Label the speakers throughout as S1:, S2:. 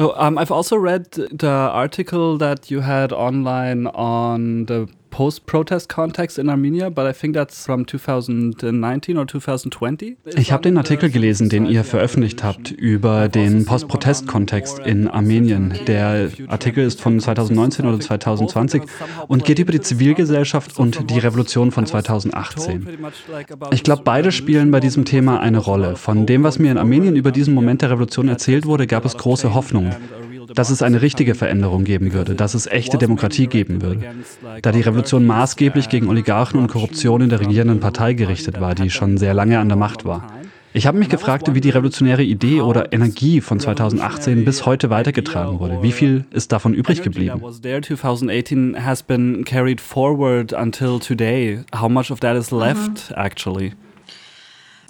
S1: Oh, um, I've also read the article that you had online on the post-protest context in Armenia, but I think that's from 2019 or 2020.
S2: Ich habe den Artikel gelesen, den ihr veröffentlicht habt über den Post-Protest-Kontext in Armenien. Der Artikel ist von 2019 oder 2020 und geht über die Zivilgesellschaft und die Revolution von 2018. Ich glaube, beide spielen bei diesem Thema eine Rolle. Von dem, was mir in Armenien über diesen Moment der Revolution erzählt wurde, gab es große Hoffnung dass es eine richtige Veränderung geben würde, dass es echte Demokratie geben würde. Da die Revolution maßgeblich gegen Oligarchen und Korruption in der regierenden Partei gerichtet war, die schon sehr lange an der Macht war. Ich habe mich gefragt, wie die revolutionäre Idee oder Energie von 2018 bis heute weitergetragen wurde. Wie viel ist davon übrig geblieben?
S1: 2018 has been carried forward until today. How much of that is left actually?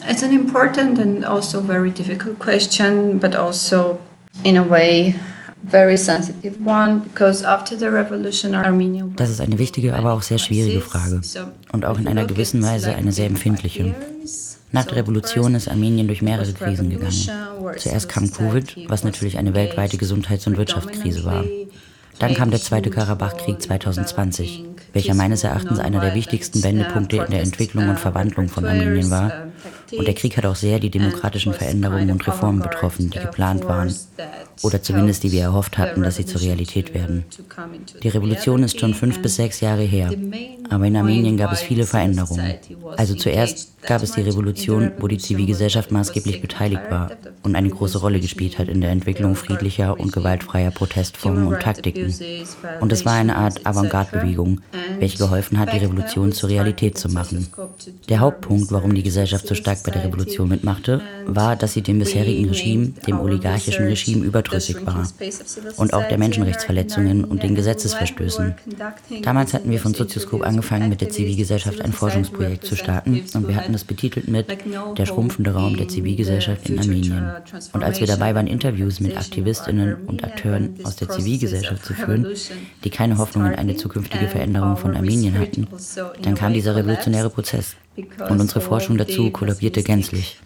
S3: It's an important and also very difficult question, but also in a way
S4: das ist eine wichtige, aber auch sehr schwierige Frage und auch in einer gewissen Weise eine sehr empfindliche. Nach der Revolution ist Armenien durch mehrere Krisen gegangen. Zuerst kam Covid, was natürlich eine weltweite Gesundheits- und Wirtschaftskrise war. Dann kam der Zweite Karabachkrieg 2020, welcher meines Erachtens einer der wichtigsten Wendepunkte in der Entwicklung und Verwandlung von Armenien war. Und der Krieg hat auch sehr die demokratischen Veränderungen und Reformen betroffen, die geplant waren oder zumindest die wir erhofft hatten, dass sie zur Realität werden. Die Revolution ist schon fünf bis sechs Jahre her, aber in Armenien gab es viele Veränderungen. Also zuerst gab es die Revolution, wo die Zivilgesellschaft maßgeblich beteiligt war und eine große Rolle gespielt hat in der Entwicklung friedlicher und gewaltfreier Protestformen und Taktiken. Und es war eine Art Avantgarde-Bewegung, welche geholfen hat, die Revolution zur Realität zu machen. Der Hauptpunkt, warum die Gesellschaft so stark bei der Revolution mitmachte, war, dass sie dem bisherigen Regime, dem oligarchischen Regime, überdrüssig war und auch der Menschenrechtsverletzungen und den Gesetzesverstößen. Damals hatten wir von Sozioskop angefangen, mit der Zivilgesellschaft ein Forschungsprojekt zu starten und wir hatten es betitelt mit Der schrumpfende Raum der Zivilgesellschaft in Armenien. Und als wir dabei waren, Interviews mit Aktivistinnen und Akteuren aus der Zivilgesellschaft zu führen, die keine Hoffnung in eine zukünftige Veränderung von Armenien hatten, dann kam dieser revolutionäre Prozess. Und unsere Forschung dazu kollabierte gänzlich,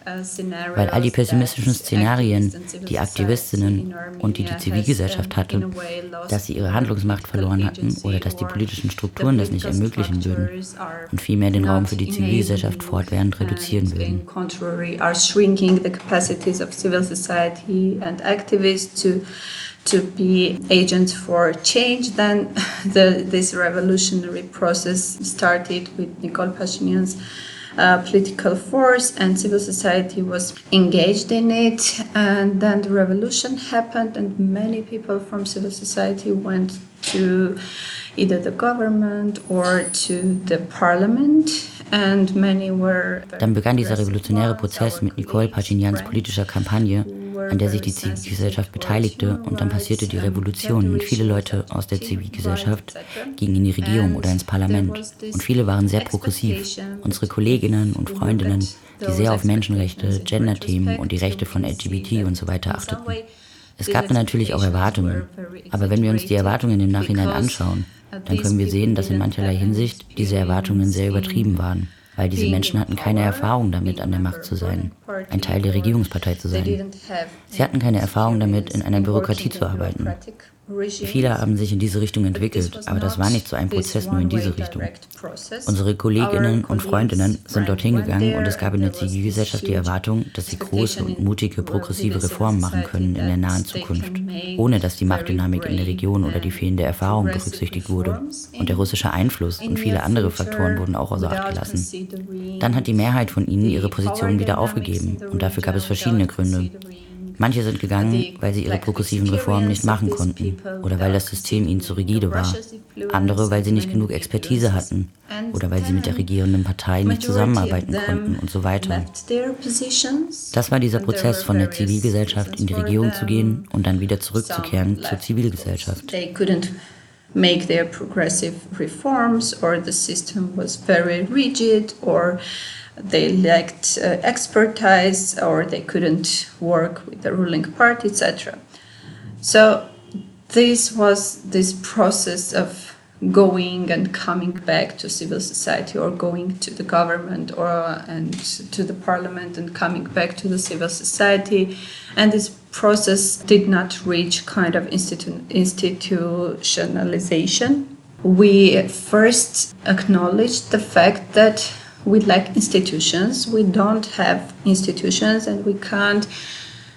S4: weil all die pessimistischen Szenarien, die Aktivistinnen und die die Zivilgesellschaft hatte, dass sie ihre Handlungsmacht verloren hatten oder dass die politischen Strukturen das nicht ermöglichen würden und vielmehr den Raum für die Zivilgesellschaft fortwährend reduzieren würden.
S3: To be agents for change, then the, this revolutionary process started with Nicole Pashinyan's uh, political force and civil society was engaged in it. And then the revolution happened, and many people from civil society went to either the government or to the parliament.
S4: And many were Dann begann dieser revolutionäre Prozess mit Nicole Pachinians politischer Kampagne an der sich die Zivilgesellschaft beteiligte und dann passierte die Revolution und viele Leute aus der Zivilgesellschaft gingen in die Regierung oder ins Parlament und viele waren sehr progressiv. Unsere Kolleginnen und Freundinnen, die sehr auf Menschenrechte, Gender-Themen und die Rechte von LGBT und so weiter achteten. Es gab natürlich auch Erwartungen, aber wenn wir uns die Erwartungen im Nachhinein anschauen, dann können wir sehen, dass in mancherlei Hinsicht diese Erwartungen sehr übertrieben waren weil diese Menschen hatten keine Erfahrung damit, an der Macht zu sein, ein Teil der Regierungspartei zu sein. Sie hatten keine Erfahrung damit, in einer Bürokratie zu arbeiten. Viele haben sich in diese Richtung entwickelt, aber das war nicht so ein Prozess nur in diese Richtung. Unsere Kolleginnen und Freundinnen sind dorthin gegangen und es gab in der Zivilgesellschaft die Erwartung, dass sie große und mutige progressive Reformen machen können in der nahen Zukunft, ohne dass die Machtdynamik in der Region oder die fehlende Erfahrung berücksichtigt wurde. Und der russische Einfluss und viele andere Faktoren wurden auch außer Acht gelassen. Dann hat die Mehrheit von ihnen ihre Position wieder aufgegeben und dafür gab es verschiedene Gründe. Manche sind gegangen, weil sie ihre progressiven Reformen nicht machen konnten oder weil das System ihnen zu rigide war. Andere, weil sie nicht genug Expertise hatten oder weil sie mit der regierenden Partei nicht zusammenarbeiten konnten und so weiter. Das war dieser Prozess von der Zivilgesellschaft in die Regierung zu gehen und dann wieder zurückzukehren zur Zivilgesellschaft.
S3: make their progressive reforms or the system was very rigid or they lacked uh, expertise or they couldn't work with the ruling party, etc. So this was this process of going and coming back to civil society or going to the government or and to the parliament and coming back to the civil society and this process did not reach kind of institu institutionalization we first acknowledged the fact that we lack institutions. We don't have institutions and we can't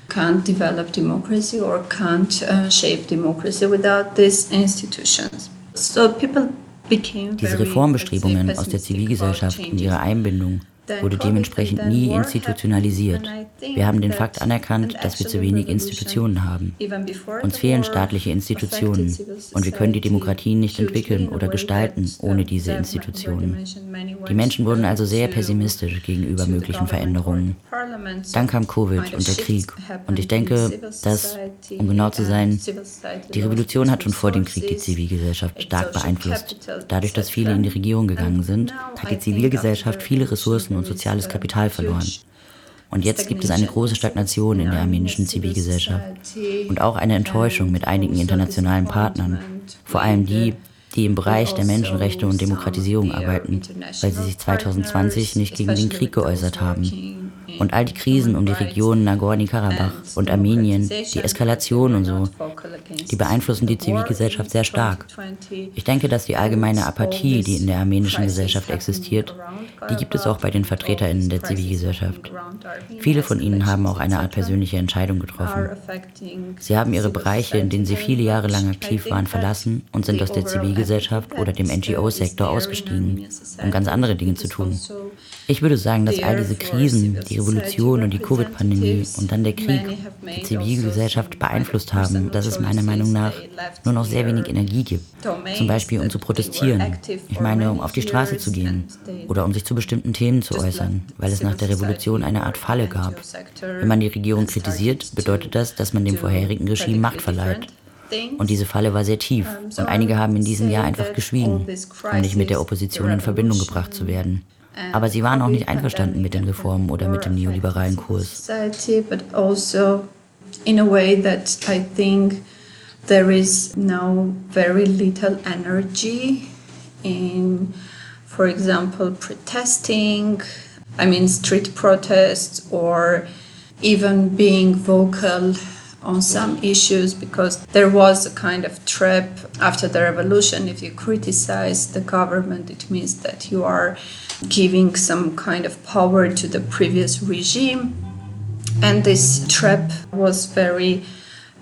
S3: can't develop democracy or can't uh, shape democracy without these institutions.
S4: So people diese Reformbestrebungen aus der Zivilgesellschaft und ihre Einbindung wurde dementsprechend nie institutionalisiert. Wir haben den Fakt anerkannt, dass wir zu wenig Institutionen haben. Uns fehlen staatliche Institutionen und wir können die Demokratie nicht entwickeln oder gestalten ohne diese Institutionen. Die Menschen wurden also sehr pessimistisch gegenüber möglichen Veränderungen. Dann kam Covid und der Krieg und ich denke, dass, um genau zu sein, die Revolution hat schon vor dem Krieg die Zivilgesellschaft stark beeinflusst. Dadurch, dass viele in die Regierung gegangen sind, hat die Zivilgesellschaft viele Ressourcen und soziales Kapital verloren. Und jetzt gibt es eine große Stagnation in der armenischen Zivilgesellschaft und auch eine Enttäuschung mit einigen internationalen Partnern, vor allem die, die im Bereich der Menschenrechte und Demokratisierung arbeiten, weil sie sich 2020 nicht gegen den Krieg geäußert haben und all die Krisen um die Regionen Nagorny-Karabach und Armenien, die Eskalation und so, die beeinflussen die Zivilgesellschaft sehr stark. Ich denke, dass die allgemeine Apathie, die in der armenischen Gesellschaft existiert, die gibt es auch bei den VertreterInnen der Zivilgesellschaft. Viele von ihnen haben auch eine Art persönliche Entscheidung getroffen. Sie haben ihre Bereiche, in denen sie viele Jahre lang aktiv waren, verlassen und sind aus der Zivilgesellschaft oder dem NGO-Sektor ausgestiegen, um ganz andere Dinge zu tun. Ich würde sagen, dass all diese Krisen, die Revolution und die Covid-Pandemie und dann der Krieg die Zivilgesellschaft beeinflusst haben, dass es meiner Meinung nach nur noch sehr wenig Energie gibt. Zum Beispiel um zu protestieren. Ich meine, um auf die Straße zu gehen oder um sich zu bestimmten Themen zu äußern, weil es nach der Revolution eine Art Falle gab. Wenn man die Regierung kritisiert, bedeutet das, dass man dem vorherigen Regime Macht verleiht. Und diese Falle war sehr tief. Und einige haben in diesem Jahr einfach geschwiegen, um nicht mit der Opposition in Verbindung gebracht zu werden. Aber sie waren auch nicht einverstanden mit den Reformen oder mit dem neoliberalen Kurs.
S3: Also in a way that I think there is now very little energy in, for example, protesting, I mean, street protests or even being vocal on some issues because there was a kind of trap after the revolution. If you criticize the government, it means that you are giving some kind of power to the previous regime. And this trap was very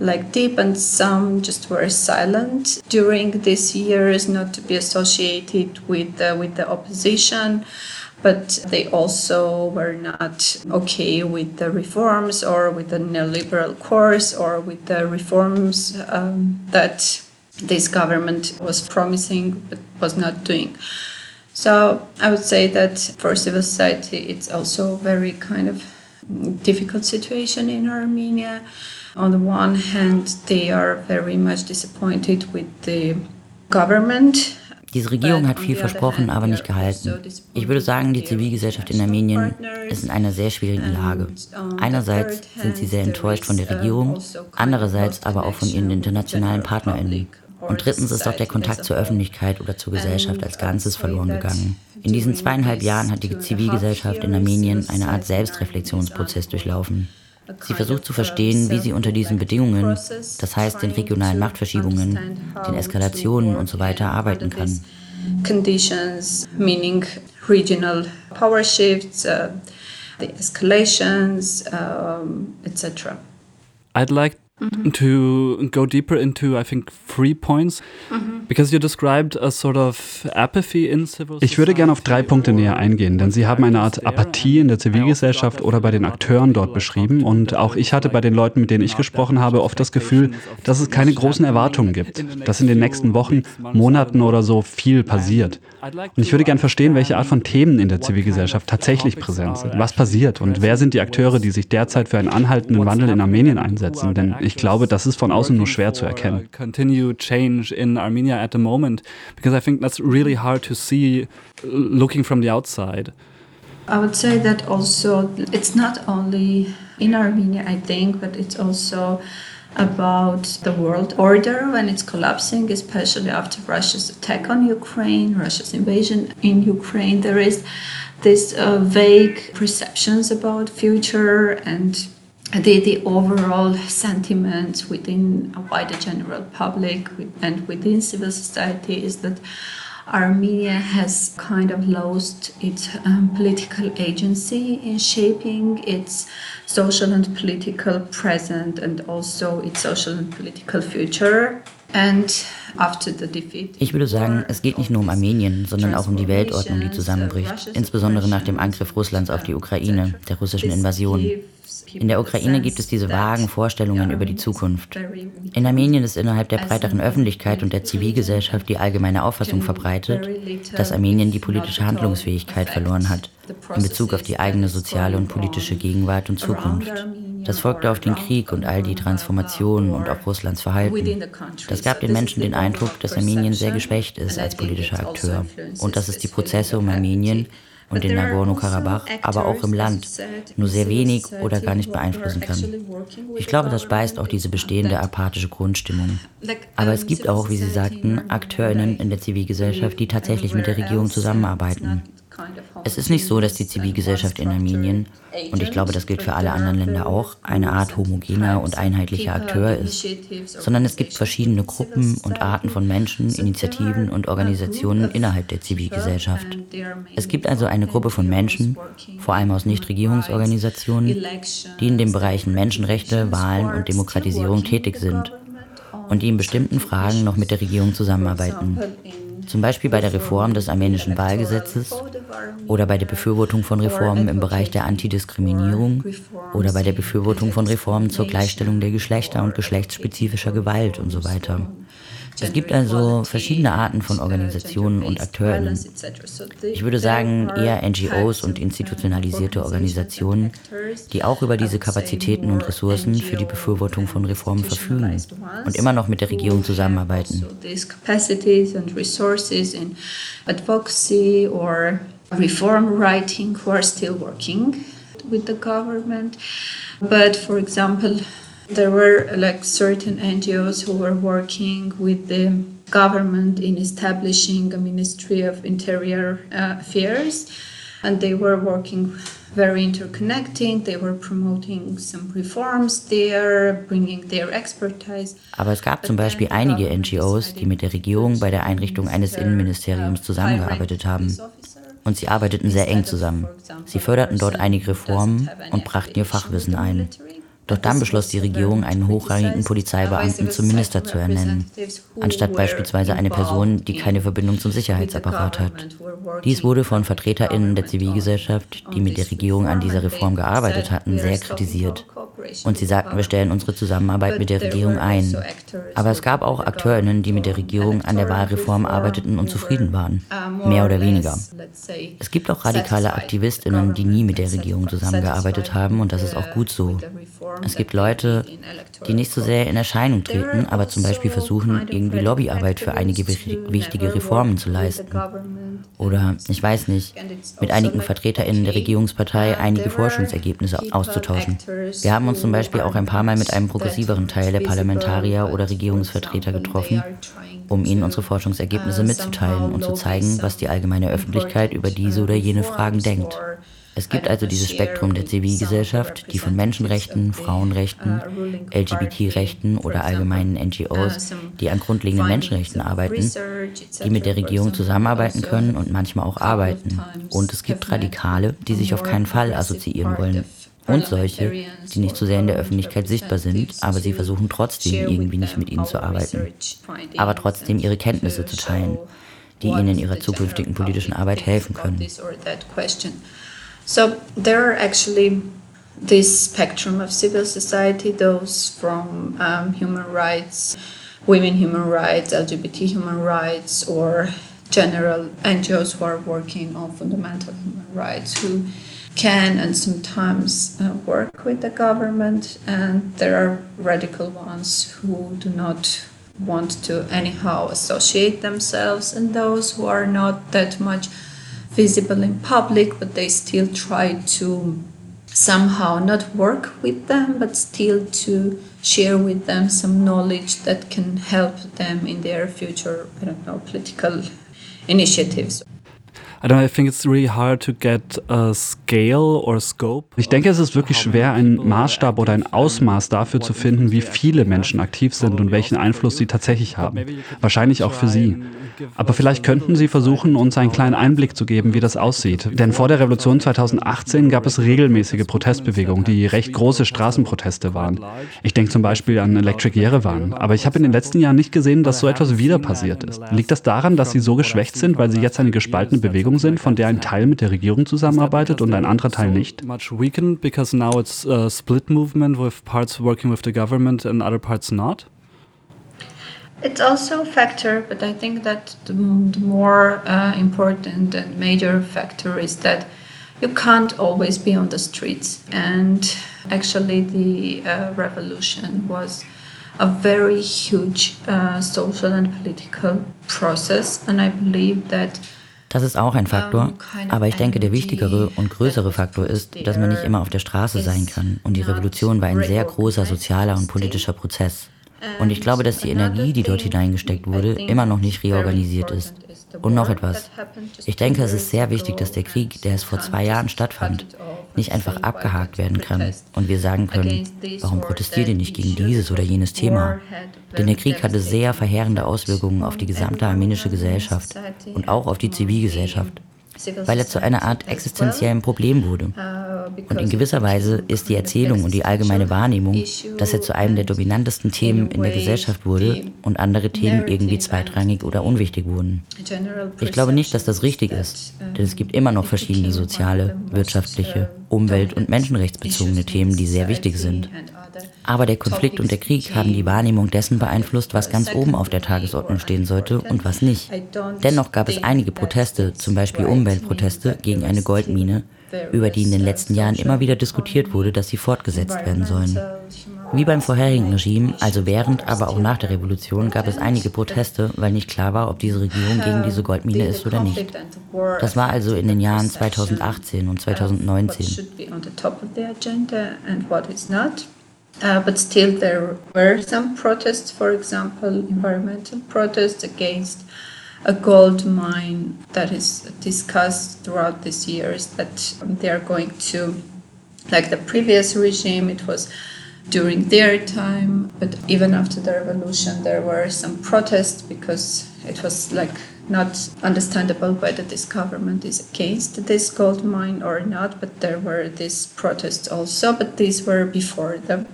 S3: like deep and some just were silent during these years not to be associated with the, with the opposition but they also were not okay with the reforms or with the neoliberal course or with the reforms um, that this government was promising but was not doing. So I would say that for civil society, it's also very kind of difficult situation in Armenia. On the one hand, they are very much disappointed with the government.
S4: Diese Regierung hat viel versprochen, aber nicht gehalten. Ich würde sagen, die Zivilgesellschaft in Armenien ist in einer sehr schwierigen Lage. Einerseits sind sie sehr enttäuscht von der Regierung, andererseits aber auch von ihren internationalen PartnerInnen. Und drittens ist auch der Kontakt zur Öffentlichkeit oder zur Gesellschaft als Ganzes verloren gegangen. In diesen zweieinhalb Jahren hat die Zivilgesellschaft in Armenien eine Art Selbstreflexionsprozess durchlaufen. Sie versucht zu verstehen, wie sie unter diesen Bedingungen, das heißt den regionalen Machtverschiebungen, den Eskalationen und so weiter, arbeiten kann.
S3: Conditions, meaning regional power shifts, uh, the escalations, um, etc.
S1: I'd like Mm-hmm. to go deeper into, I think, three points, mm-hmm. because you described a sort of apathy in civil
S2: Ich würde gerne auf drei Punkte näher eingehen, denn Sie haben eine Art Apathie in der Zivilgesellschaft oder bei den Akteuren dort beschrieben und auch ich hatte bei den Leuten, mit denen ich gesprochen habe, oft das Gefühl, dass es keine großen Erwartungen gibt, dass in den nächsten Wochen, Monaten oder so viel passiert. Und ich würde gerne verstehen, welche Art von Themen in der Zivilgesellschaft tatsächlich präsent sind. Was passiert und wer sind die Akteure, die sich derzeit für einen anhaltenden Wandel in Armenien einsetzen? Denn ich glaube, das ist von außen nur schwer zu erkennen.
S1: Continue change in Armenia at the moment, because I think that's really hard to see looking from the outside.
S3: I would say that also it's not only in Armenia, I think, but it's also about the world order when it's collapsing, especially after Russia's attack on Ukraine, Russia's invasion in Ukraine. There is this uh, vague perceptions about future and the, the overall sentiment within a wider general public and within civil society is that Armenia has kind of lost its um, political agency in shaping its social and political present and also its social and political future.
S4: And Ich würde sagen, es geht nicht nur um Armenien, sondern auch um die Weltordnung, die zusammenbricht, insbesondere nach dem Angriff Russlands auf die Ukraine, der russischen Invasion. In der Ukraine gibt es diese vagen Vorstellungen über die Zukunft. In Armenien ist innerhalb der breiteren Öffentlichkeit und der Zivilgesellschaft die allgemeine Auffassung verbreitet, dass Armenien die politische Handlungsfähigkeit verloren hat in Bezug auf die eigene soziale und politische Gegenwart und Zukunft. Das folgte auf den Krieg und all die Transformationen und auch Russlands Verhalten. Das gab den Menschen den Eindruck, dass Armenien sehr geschwächt ist als politischer Akteur und dass es die Prozesse um Armenien und den Nagorno-Karabach, aber auch im Land, nur sehr wenig oder gar nicht beeinflussen kann. Ich glaube, das speist auch diese bestehende apathische Grundstimmung. Aber es gibt auch, wie Sie sagten, AkteurInnen in der Zivilgesellschaft, die tatsächlich mit der Regierung zusammenarbeiten. Es ist nicht so, dass die Zivilgesellschaft in Armenien, und ich glaube, das gilt für alle anderen Länder auch, eine Art homogener und einheitlicher Akteur ist, sondern es gibt verschiedene Gruppen und Arten von Menschen, Initiativen und Organisationen innerhalb der Zivilgesellschaft. Es gibt also eine Gruppe von Menschen, vor allem aus Nichtregierungsorganisationen, die in den Bereichen Menschenrechte, Wahlen und Demokratisierung tätig sind und die in bestimmten Fragen noch mit der Regierung zusammenarbeiten zum Beispiel bei der Reform des armenischen Wahlgesetzes oder bei der Befürwortung von Reformen im Bereich der Antidiskriminierung oder bei der Befürwortung von Reformen zur Gleichstellung der Geschlechter und geschlechtsspezifischer Gewalt und so weiter. Es gibt also verschiedene Arten von Organisationen und Akteurinnen. Ich würde sagen, eher NGOs und institutionalisierte Organisationen, die auch über diese Kapazitäten und Ressourcen für die Befürwortung von Reformen verfügen und immer noch mit der Regierung zusammenarbeiten. Reform writing who are still working with the government. But for example, There were like certain NGOs who were working with the government in establishing a Ministry of Interior uh, Affairs, and they were working very interconnecting. They were promoting some reforms there, bringing their expertise. Aber es gab zum Beispiel einige NGOs, die mit der Regierung bei der Einrichtung eines Innenministeriums zusammengearbeitet haben. Und sie arbeiteten sehr eng zusammen. Sie förderten dort einige Reformen und brachten ihr Fachwissen ein. Doch dann beschloss die Regierung, einen hochrangigen Polizeibeamten zum Minister zu ernennen, anstatt beispielsweise eine Person, die keine Verbindung zum Sicherheitsapparat hat. Dies wurde von VertreterInnen der Zivilgesellschaft, die mit der Regierung an dieser Reform gearbeitet hatten, sehr kritisiert. Und sie sagten, wir stellen unsere Zusammenarbeit mit der Regierung ein. Aber es gab auch AkteurInnen, die mit der Regierung an der Wahlreform arbeiteten und zufrieden waren. Mehr oder weniger. Es gibt auch radikale AktivistInnen, die nie mit der Regierung zusammengearbeitet haben und das ist auch gut so. Es gibt Leute, die nicht so sehr in Erscheinung treten, aber zum Beispiel versuchen, irgendwie Lobbyarbeit für einige wichtige Reformen zu leisten. Oder, ich weiß nicht, mit einigen VertreterInnen der Regierungspartei einige Forschungsergebnisse auszutauschen. Wir haben uns zum Beispiel auch ein paar Mal mit einem progressiveren Teil der Parlamentarier oder Regierungsvertreter getroffen, um ihnen unsere Forschungsergebnisse mitzuteilen und zu zeigen, was die allgemeine Öffentlichkeit über diese oder jene Fragen denkt. Es gibt also dieses Spektrum der Zivilgesellschaft, die von Menschenrechten, Frauenrechten, LGBT-Rechten oder allgemeinen NGOs, die an grundlegenden Menschenrechten arbeiten, die mit der Regierung zusammenarbeiten können und manchmal auch arbeiten. Und es gibt Radikale, die sich auf keinen Fall assoziieren wollen. Und solche, die nicht so sehr in der Öffentlichkeit sichtbar sind, aber sie versuchen trotzdem irgendwie nicht mit ihnen zu arbeiten, aber trotzdem ihre Kenntnisse zu teilen, die ihnen in ihrer zukünftigen politischen Arbeit helfen können.
S3: So there are actually this spectrum of civil society, those from um, human rights, women human rights, LGBT human rights, or general NGOs who are working on fundamental human rights, who can and sometimes uh, work with the government, and there are radical ones who do not want to anyhow associate themselves, and those who are not that much visible in public, but they still try to somehow not work with them, but still to share with them some knowledge that can help them in their future, I don't know, political initiatives.
S2: Ich denke, es ist wirklich schwer, einen Maßstab oder ein Ausmaß dafür zu finden, wie viele Menschen aktiv sind und welchen Einfluss sie tatsächlich haben. Wahrscheinlich auch für Sie. Aber vielleicht könnten Sie versuchen, uns einen kleinen Einblick zu geben, wie das aussieht. Denn vor der Revolution 2018 gab es regelmäßige Protestbewegungen, die recht große Straßenproteste waren. Ich denke zum Beispiel an Electric Yerevan. Aber ich habe in den letzten Jahren nicht gesehen, dass so etwas wieder passiert ist. Liegt das daran, dass Sie so geschwächt sind, weil Sie jetzt eine gespaltene Bewegung sind, von der ein Teil mit der Regierung zusammenarbeitet und ein anderer Teil nicht?
S1: Much weakened because now it's a split movement with parts working with the government and other parts not.
S3: It's also a factor, but I think that the, the more uh, important and major factor is that you can't always be on the streets. And actually, the uh, revolution was a very huge uh, social and political process, and I believe that
S4: Das ist auch ein Faktor, aber ich denke, der wichtigere und größere Faktor ist, dass man nicht immer auf der Straße sein kann. Und die Revolution war ein sehr großer sozialer und politischer Prozess. Und ich glaube, dass die Energie, die dort hineingesteckt wurde, immer noch nicht reorganisiert ist. Und noch etwas. Ich denke, es ist sehr wichtig, dass der Krieg, der es vor zwei Jahren stattfand, nicht einfach abgehakt werden kann und wir sagen können, warum protestiert ihr nicht gegen dieses oder jenes Thema? Denn der Krieg hatte sehr verheerende Auswirkungen auf die gesamte armenische Gesellschaft und auch auf die Zivilgesellschaft weil er zu einer Art existenziellen Problem wurde. Und in gewisser Weise ist die Erzählung und die allgemeine Wahrnehmung, dass er zu einem der dominantesten Themen in der Gesellschaft wurde und andere Themen irgendwie zweitrangig oder unwichtig wurden. Ich glaube nicht, dass das richtig ist, denn es gibt immer noch verschiedene soziale, wirtschaftliche, umwelt- und menschenrechtsbezogene Themen, die sehr wichtig sind. Aber der Konflikt und der Krieg haben die Wahrnehmung dessen beeinflusst, was ganz oben auf der Tagesordnung stehen sollte und was nicht. Dennoch gab es einige Proteste, zum Beispiel Umweltproteste gegen eine Goldmine, über die in den letzten Jahren immer wieder diskutiert wurde, dass sie fortgesetzt werden sollen. Wie beim vorherigen Regime, also während, aber auch nach der Revolution, gab es einige Proteste, weil nicht klar war, ob diese Regierung gegen diese Goldmine ist oder nicht. Das war also in den Jahren 2018 und 2019.
S3: Uh, but still, there were some protests, for example, environmental protests against a gold mine that is discussed throughout these years that they are going to, like the previous regime, it was during their time, but even after the revolution, there were some protests because it was like not understandable whether this government is against this gold mine or not, but there were these protests also, but these were before the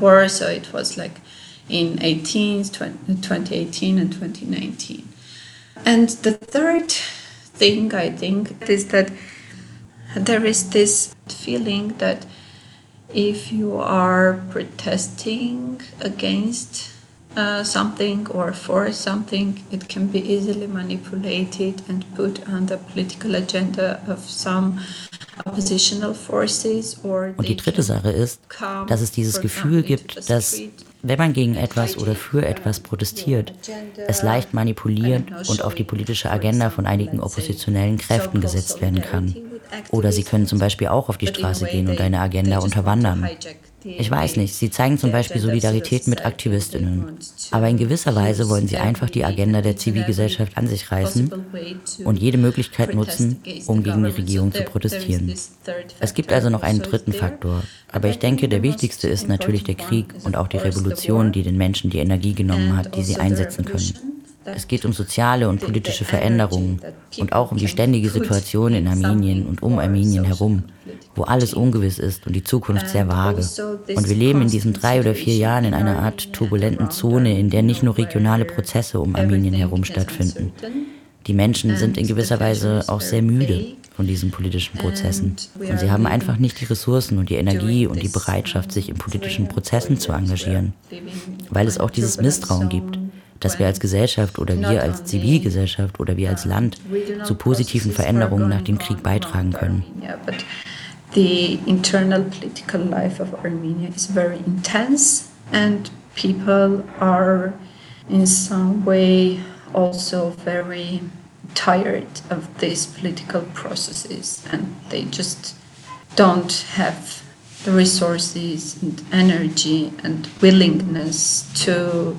S3: war, so it was like in 18, 2018 and 2019. And the third thing I think is that there is this feeling that if you are protesting against uh, something or for something, it can be easily manipulated and put on the political agenda of some oppositional forces or
S4: Und die dritte Sache ist, dass es dieses Gefühl gibt, dass wenn man gegen etwas oder für etwas protestiert, es leicht manipuliert und auf die politische Agenda von einigen oppositionellen Kräften gesetzt werden kann. Oder sie können zum Beispiel auch auf die Straße gehen und eine Agenda unterwandern. Ich weiß nicht, sie zeigen zum Beispiel Solidarität mit Aktivistinnen, aber in gewisser Weise wollen sie einfach die Agenda der Zivilgesellschaft an sich reißen und jede Möglichkeit nutzen, um gegen die Regierung zu protestieren. Es gibt also noch einen dritten Faktor, aber ich denke, der wichtigste ist natürlich der Krieg und auch die Revolution, die den Menschen die Energie genommen hat, die sie einsetzen können. Es geht um soziale und politische Veränderungen und auch um die ständige Situation in Armenien und um Armenien herum, wo alles ungewiss ist und die Zukunft sehr vage. Und wir leben in diesen drei oder vier Jahren in einer Art turbulenten Zone, in der nicht nur regionale Prozesse um Armenien herum stattfinden. Die Menschen sind in gewisser Weise auch sehr müde von diesen politischen Prozessen. Und sie haben einfach nicht die Ressourcen und die Energie und die Bereitschaft, sich in politischen Prozessen zu engagieren, weil es auch dieses Misstrauen gibt dass wir als Gesellschaft oder wir als Zivilgesellschaft oder wir als Land zu positiven Veränderungen nach dem Krieg beitragen können.
S3: The internal political life of Armenia is very intense and people are in some way also very tired of these political processes and they just don't have the resources and energy and willingness to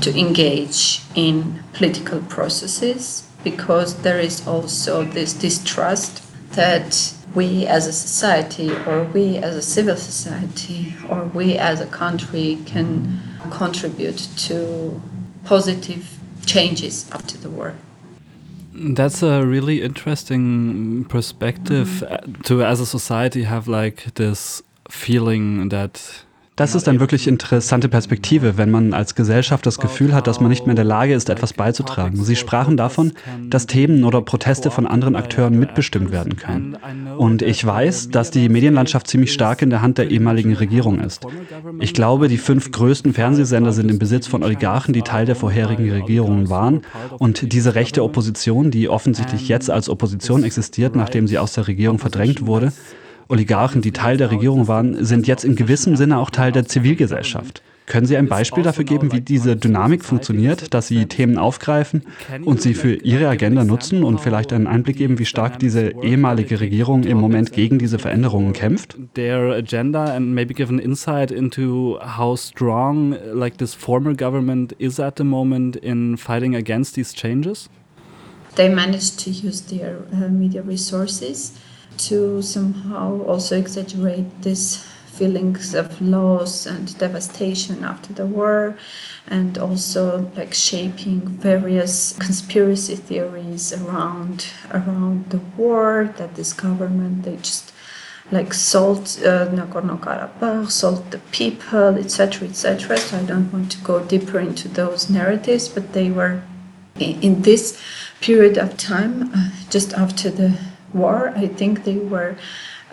S3: to engage in political processes because there is also this distrust that we as a society or we as a civil society or we as a country can contribute to positive changes after the war.
S1: That's a really interesting perspective mm -hmm. to, as a society, have like this feeling that
S2: Das ist eine wirklich interessante Perspektive, wenn man als Gesellschaft das Gefühl hat, dass man nicht mehr in der Lage ist, etwas beizutragen. Sie sprachen davon, dass Themen oder Proteste von anderen Akteuren mitbestimmt werden können. Und ich weiß, dass die Medienlandschaft ziemlich stark in der Hand der ehemaligen Regierung ist. Ich glaube, die fünf größten Fernsehsender sind im Besitz von Oligarchen, die Teil der vorherigen Regierungen waren. Und diese rechte Opposition, die offensichtlich jetzt als Opposition existiert, nachdem sie aus der Regierung verdrängt wurde, Oligarchen, die Teil der Regierung waren, sind jetzt in gewissem Sinne auch Teil der Zivilgesellschaft. Können Sie ein Beispiel dafür geben, wie diese Dynamik funktioniert, dass Sie Themen aufgreifen und sie für Ihre Agenda nutzen und vielleicht einen Einblick geben, wie stark diese ehemalige Regierung im Moment gegen diese Veränderungen kämpft?
S1: Their agenda and maybe give an insight into how strong like this former government is at the moment in fighting against these changes?
S3: They managed to use their uh, media resources to somehow also exaggerate these feelings of loss and devastation after the war and also like shaping various conspiracy theories around around the war that this government they just like salt uh, Nagorno-Karabakh, sold the people, etc., etc. So I don't want to go deeper into those narratives, but they were in, in this period of time, uh, just after the war. I think they were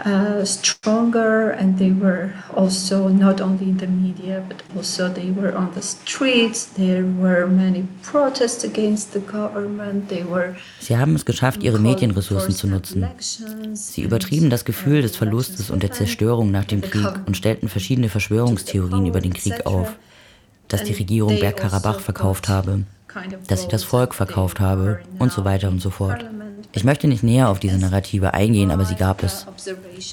S3: uh, stronger and they were also not only in the media but also they were on the streets. There were many protests against the government. They were
S4: Sie haben es geschafft, ihre Medienressourcen zu nutzen. Sie übertrieben das Gefühl des Verlustes und der Zerstörung nach dem Krieg und stellten verschiedene Verschwörungstheorien über den Krieg auf, dass die Regierung Bergkarabach verkauft habe, dass sie das Volk verkauft habe und so weiter und so fort. Ich möchte nicht näher auf diese Narrative eingehen, aber sie gab es.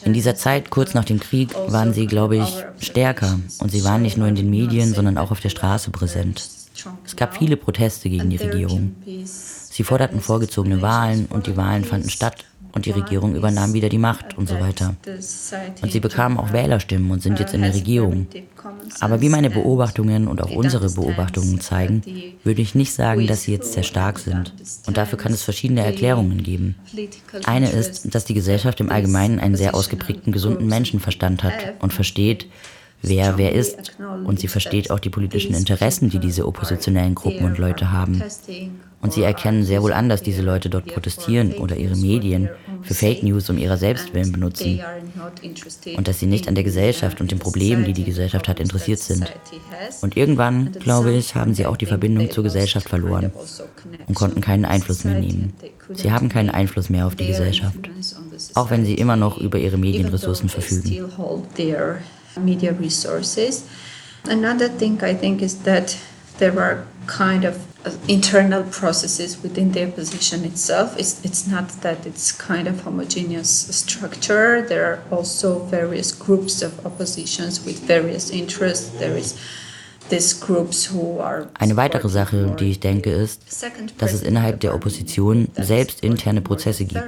S4: In dieser Zeit, kurz nach dem Krieg, waren sie, glaube ich, stärker und sie waren nicht nur in den Medien, sondern auch auf der Straße präsent. Es gab viele Proteste gegen die Regierung. Sie forderten vorgezogene Wahlen und die Wahlen fanden statt und die Regierung übernahm wieder die Macht und so weiter. Und sie bekamen auch Wählerstimmen und sind jetzt in der Regierung. Aber wie meine Beobachtungen und auch unsere Beobachtungen zeigen, würde ich nicht sagen, dass sie jetzt sehr stark sind. Und dafür kann es verschiedene Erklärungen geben. Eine ist, dass die Gesellschaft im Allgemeinen einen sehr ausgeprägten gesunden Menschenverstand hat und versteht, wer wer ist. Und sie versteht auch die politischen Interessen, die diese oppositionellen Gruppen und Leute haben. Und sie erkennen sehr wohl an, dass diese Leute dort protestieren oder ihre Medien für Fake News um ihrer selbst willen benutzen. Und dass sie nicht an der Gesellschaft und den Problemen, die die Gesellschaft hat, interessiert sind. Und irgendwann, glaube ich, haben sie auch die Verbindung zur Gesellschaft verloren und konnten keinen Einfluss mehr nehmen. Sie haben keinen Einfluss mehr auf die Gesellschaft, auch wenn sie immer noch über ihre Medienressourcen verfügen.
S3: Another thing I think is that there are kind of uh, internal processes within the opposition itself. It's, it's not that it's kind of homogeneous structure. There are also various groups of oppositions with various interests. There is
S4: Eine weitere Sache, die ich denke, ist, dass es innerhalb der Opposition selbst interne Prozesse gibt.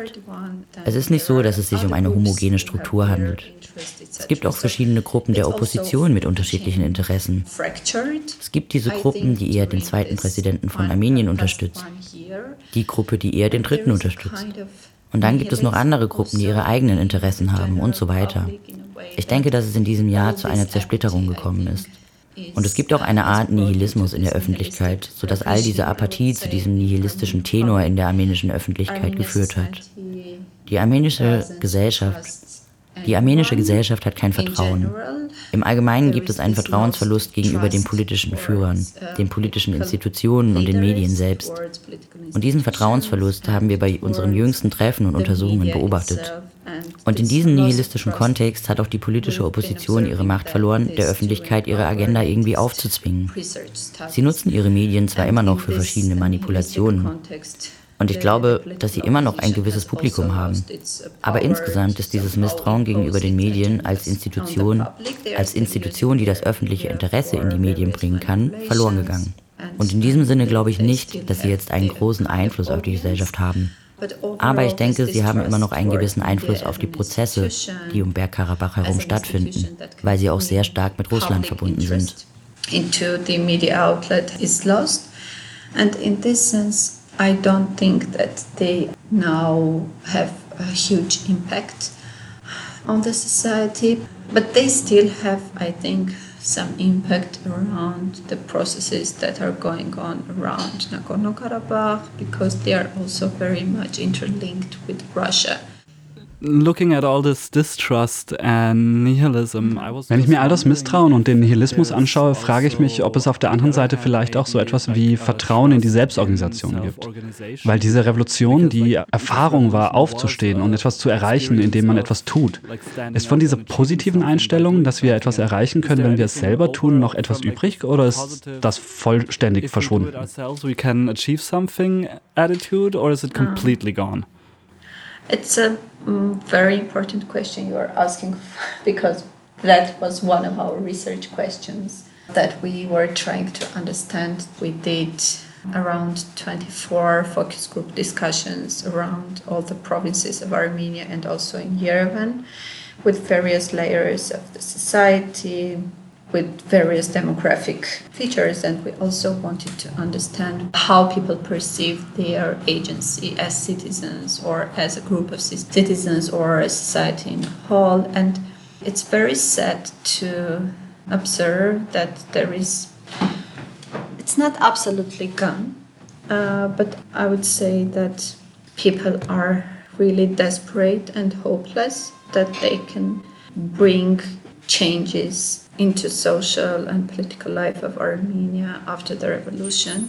S4: Es ist nicht so, dass es sich um eine homogene Struktur handelt. Es gibt auch verschiedene Gruppen der Opposition mit unterschiedlichen Interessen. Es gibt diese Gruppen, die eher den zweiten Präsidenten von Armenien unterstützt, die Gruppe, die eher den dritten unterstützt. Und dann gibt es noch andere Gruppen, die ihre eigenen Interessen haben und so weiter. Ich denke, dass es in diesem Jahr zu einer Zersplitterung gekommen ist. Und es gibt auch eine Art Nihilismus in der Öffentlichkeit, sodass all diese Apathie zu diesem nihilistischen Tenor in der armenischen Öffentlichkeit geführt hat. Die armenische Gesellschaft die armenische Gesellschaft hat kein Vertrauen. Im Allgemeinen gibt es einen Vertrauensverlust gegenüber den politischen Führern, den politischen Institutionen und den Medien selbst. Und diesen Vertrauensverlust haben wir bei unseren jüngsten Treffen und Untersuchungen beobachtet. Und in diesem nihilistischen Kontext hat auch die politische Opposition ihre Macht verloren, der Öffentlichkeit ihre Agenda irgendwie aufzuzwingen. Sie nutzen ihre Medien zwar immer noch für verschiedene Manipulationen, Und ich glaube, dass sie immer noch ein gewisses Publikum haben. Aber insgesamt ist dieses Misstrauen gegenüber den Medien als Institution, als Institution, die das öffentliche Interesse in die Medien bringen kann, verloren gegangen. Und in diesem Sinne glaube ich nicht, dass sie jetzt einen großen Einfluss auf die Gesellschaft haben. Aber ich denke, sie haben immer noch einen gewissen Einfluss auf die Prozesse, die um Bergkarabach herum stattfinden, weil sie auch sehr stark mit Russland verbunden sind.
S3: Into the media outlet is lost. And in this sense, I don't think that they now have a huge impact on the society, but they still have, I think, some impact around the processes that are going on around Nagorno Karabakh because they are also very much interlinked with Russia.
S1: Looking at all this distrust and nihilism,
S2: Wenn ich mir all das Misstrauen und den Nihilismus anschaue, frage ich mich, ob es auf der anderen Seite vielleicht auch so etwas wie Vertrauen in die Selbstorganisation gibt. Weil diese Revolution die Erfahrung war, aufzustehen und etwas zu erreichen, indem man etwas tut. Ist von dieser positiven Einstellung, dass wir etwas erreichen können, wenn wir es selber tun, noch etwas übrig oder ist das vollständig verschwunden?
S1: Gone?
S3: It's a mm, very important question you are asking because that was one of our research questions that we were trying to understand. We did around 24 focus group discussions around all the provinces of Armenia and also in Yerevan with various layers of the society, with various demographic features and we also wanted to understand how people perceive their agency as citizens or as a group of citizens or a society in whole. And it's very sad to observe that there is it's not absolutely gone uh, but i would say that people are really desperate and hopeless that they can bring changes into social and political life of Armenia after the revolution.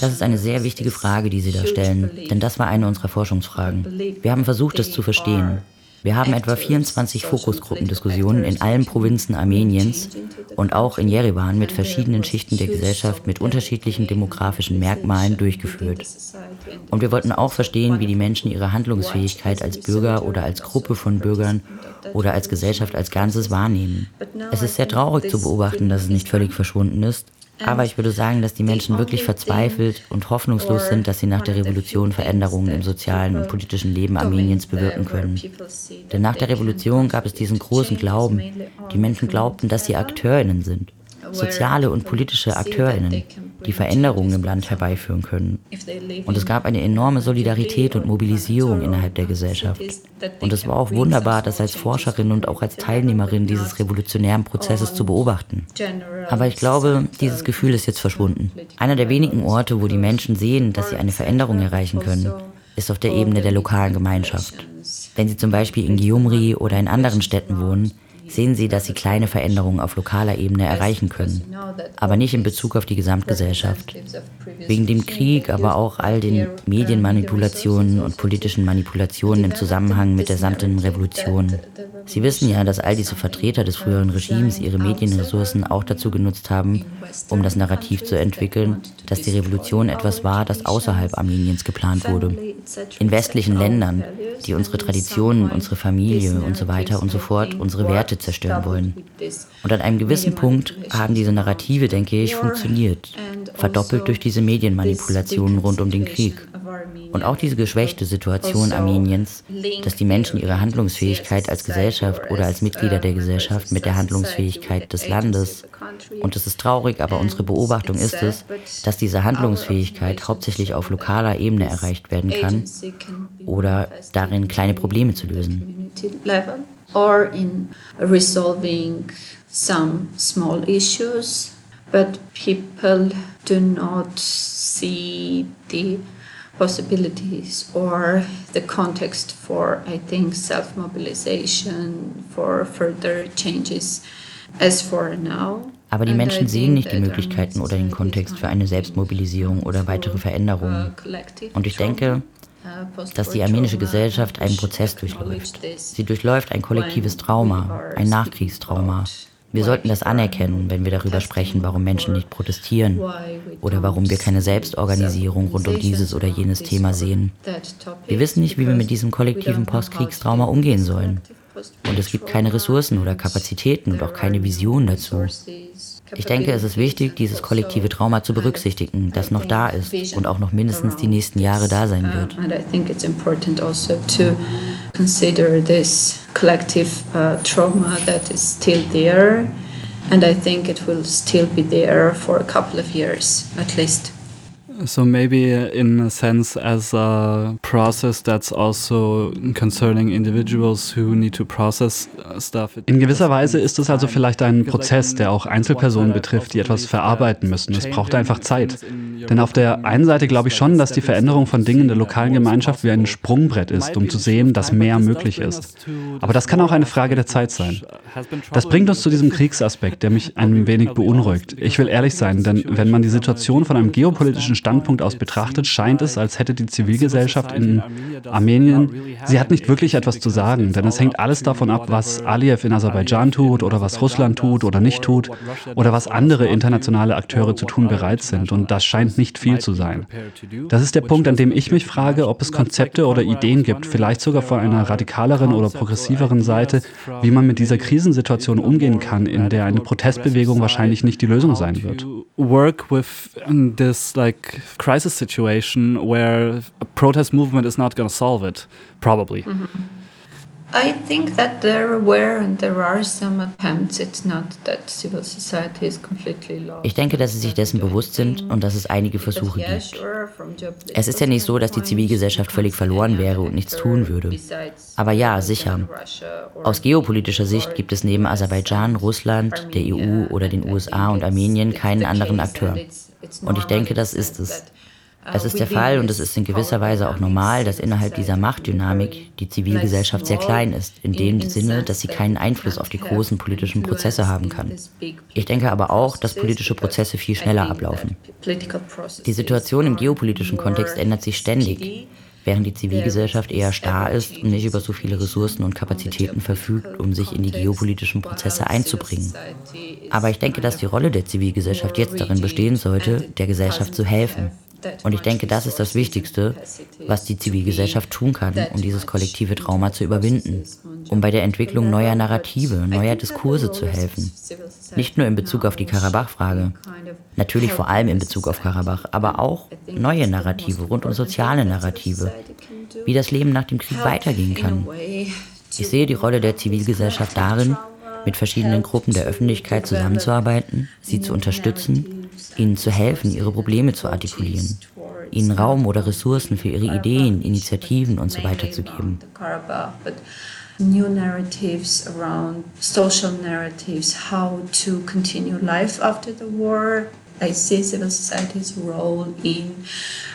S4: Das ist eine sehr wichtige Frage, die Sie da stellen, denn das war eine unserer Forschungsfragen. Wir haben versucht, es zu verstehen. Wir haben etwa 24 Fokusgruppendiskussionen in allen Provinzen Armeniens und auch in Jerewan mit verschiedenen Schichten der Gesellschaft mit unterschiedlichen demografischen Merkmalen durchgeführt. Und wir wollten auch verstehen, wie die Menschen ihre Handlungsfähigkeit als Bürger oder als Gruppe von Bürgern oder als Gesellschaft als Ganzes wahrnehmen. Es ist sehr traurig zu beobachten, dass es nicht völlig verschwunden ist, aber ich würde sagen, dass die Menschen wirklich verzweifelt und hoffnungslos sind, dass sie nach der Revolution Veränderungen im sozialen und politischen Leben Armeniens bewirken können. Denn nach der Revolution gab es diesen großen Glauben. Die Menschen glaubten, dass sie Akteurinnen sind soziale und politische AkteurInnen, die Veränderungen im Land herbeiführen können. Und es gab eine enorme Solidarität und Mobilisierung innerhalb der Gesellschaft. Und es war auch wunderbar, das als Forscherin und auch als Teilnehmerin dieses revolutionären Prozesses zu beobachten. Aber ich glaube, dieses Gefühl ist jetzt verschwunden. Einer der wenigen Orte, wo die Menschen sehen, dass sie eine Veränderung erreichen können, ist auf der Ebene der lokalen Gemeinschaft. Wenn sie zum Beispiel in Gyumri oder in anderen Städten wohnen, sehen sie, dass sie kleine Veränderungen auf lokaler Ebene erreichen können, aber nicht in Bezug auf die Gesamtgesellschaft. Wegen dem Krieg, aber auch all den Medienmanipulationen und politischen Manipulationen im Zusammenhang mit der samten Revolution. Sie wissen ja, dass all diese Vertreter des früheren Regimes ihre Medienressourcen auch dazu genutzt haben, um das Narrativ zu entwickeln, dass die Revolution etwas war, das außerhalb Armeniens geplant wurde. In westlichen Ländern, die unsere Traditionen, unsere Familie und so weiter und so fort, unsere Werte zerstören wollen. Und an einem gewissen Punkt haben diese Narrative, denke ich, funktioniert, verdoppelt durch diese Medienmanipulationen rund um den Krieg. Und auch diese geschwächte Situation Armeniens, dass die Menschen ihre Handlungsfähigkeit als Gesellschaft oder als Mitglieder der Gesellschaft mit der Handlungsfähigkeit des Landes, und es ist traurig, aber unsere Beobachtung ist es, dass diese Handlungsfähigkeit hauptsächlich auf lokaler Ebene erreicht werden kann oder darin kleine Probleme zu lösen.
S3: Or in resolving some small issues, but people do not see the possibilities or the context for, I think, self mobilization for further changes as for now.
S4: Aber die Menschen sehen nicht die Möglichkeiten oder den Kontext für eine Selbstmobilisierung oder weitere Veränderungen. Und ich denke, dass die armenische Gesellschaft einen Prozess durchläuft. Sie durchläuft ein kollektives Trauma, ein Nachkriegstrauma.
S3: Wir sollten das anerkennen, wenn wir darüber sprechen, warum Menschen nicht protestieren oder warum wir keine Selbstorganisierung rund um dieses oder jenes Thema sehen. Wir wissen nicht, wie wir mit diesem kollektiven Postkriegstrauma umgehen sollen. Und es gibt keine Ressourcen oder Kapazitäten und auch keine Vision dazu. Ich denke, es ist wichtig, dieses kollektive Trauma zu berücksichtigen, das noch da ist und auch noch mindestens die nächsten Jahre da sein wird. consider this collective uh, trauma that is still there and I think it will still be there for a couple of years at least.
S1: So maybe in a sense as a process that's also concerning individuals who need to process uh, stuff.
S2: In gewisser Weise ist es also vielleicht ein Prozess, der auch Einzelpersonen betrifft, die etwas verarbeiten müssen. Es braucht einfach Zeit. Denn auf der einen Seite glaube ich schon, dass die Veränderung von Dingen in der lokalen Gemeinschaft wie ein Sprungbrett ist, um zu sehen, dass mehr möglich ist. Aber das kann auch eine Frage der Zeit sein. Das bringt uns zu diesem Kriegsaspekt, der mich ein wenig beunruhigt. Ich will ehrlich sein, denn wenn man die Situation von einem geopolitischen Standpunkt aus betrachtet, scheint es, als hätte die Zivilgesellschaft in Armenien, sie hat nicht wirklich etwas zu sagen, denn es hängt alles davon ab, was Aliyev in Aserbaidschan tut oder was Russland tut oder nicht tut oder was andere internationale Akteure zu tun bereit sind. Und das scheint nicht viel zu sein. Das ist der Punkt, an dem ich mich frage, ob es Konzepte oder Ideen gibt, vielleicht sogar von einer radikaleren oder progressiveren Seite, wie man mit dieser Krisensituation umgehen kann, in der eine Protestbewegung wahrscheinlich nicht die Lösung sein wird
S1: work with this like crisis situation where a protest movement is not going to solve it, probably. Mm -hmm.
S4: I think that there were and there are some attempts. It's not that civil society is completely lost.
S3: Ich denke, dass sie sich dessen bewusst sind und dass es einige Versuche gibt. Es ist ja nicht so, dass die Zivilgesellschaft völlig verloren wäre und nichts tun würde. Aber ja, sicher. Aus geopolitischer Sicht gibt es neben Aserbaidschan, Russland, der EU oder den USA und Armenien keinen anderen Akteur. Und ich denke, das ist es. Es ist der Fall und es ist in gewisser Weise auch normal, dass innerhalb dieser Machtdynamik die Zivilgesellschaft sehr klein ist, in dem Sinne, dass sie keinen Einfluss auf die großen politischen Prozesse haben kann. Ich denke aber auch, dass politische Prozesse viel schneller ablaufen. Die Situation im geopolitischen Kontext ändert sich ständig, während die Zivilgesellschaft eher starr ist und nicht über so viele Ressourcen und Kapazitäten verfügt, um sich in die geopolitischen Prozesse einzubringen. Aber ich denke, dass die Rolle der Zivilgesellschaft jetzt darin bestehen sollte, der Gesellschaft zu helfen, und ich denke, das ist das Wichtigste, was die Zivilgesellschaft tun kann, um dieses kollektive Trauma zu überwinden, um bei der Entwicklung neuer Narrative, neuer Diskurse zu helfen. Nicht nur in Bezug auf die Karabach-Frage, natürlich vor allem in Bezug auf Karabach, aber auch neue Narrative rund um soziale Narrative, wie das Leben nach dem Krieg weitergehen kann. Ich sehe die Rolle der Zivilgesellschaft darin, mit verschiedenen Gruppen der Öffentlichkeit zusammenzuarbeiten, sie zu unterstützen ihnen zu helfen, ihre Probleme zu artikulieren, ihnen Raum oder Ressourcen für ihre Ideen, Initiativen und so weiter zu geben. New narratives around social narratives, how to continue life after the war, I see civil society's role in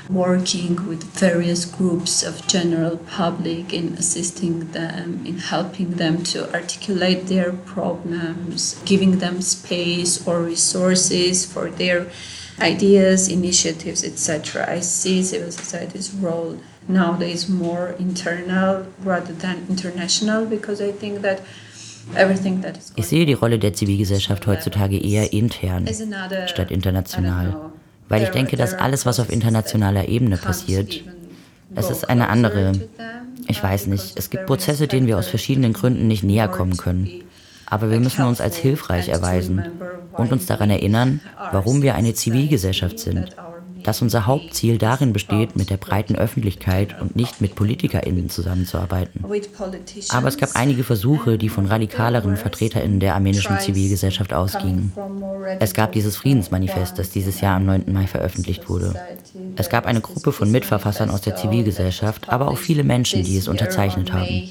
S3: working with various groups of general public in assisting them, in helping them to articulate their problems, giving them space or resources for their ideas, initiatives, etc. I see civil society's role nowadays more internal rather than international because I think that Ich sehe die Rolle der Zivilgesellschaft heutzutage eher intern statt international, weil ich denke, dass alles, was auf internationaler Ebene passiert, es ist eine andere, ich weiß nicht, es gibt Prozesse, denen wir aus verschiedenen Gründen nicht näher kommen können. Aber wir müssen uns als hilfreich erweisen und uns daran erinnern, warum wir eine Zivilgesellschaft sind dass unser Hauptziel darin besteht, mit der breiten Öffentlichkeit und nicht mit PolitikerInnen zusammenzuarbeiten. Aber es gab einige Versuche, die von radikaleren VertreterInnen der armenischen Zivilgesellschaft ausgingen. Es gab dieses Friedensmanifest, das dieses Jahr am 9. Mai veröffentlicht wurde. Es gab eine Gruppe von Mitverfassern aus der Zivilgesellschaft, aber auch viele Menschen, die es unterzeichnet haben.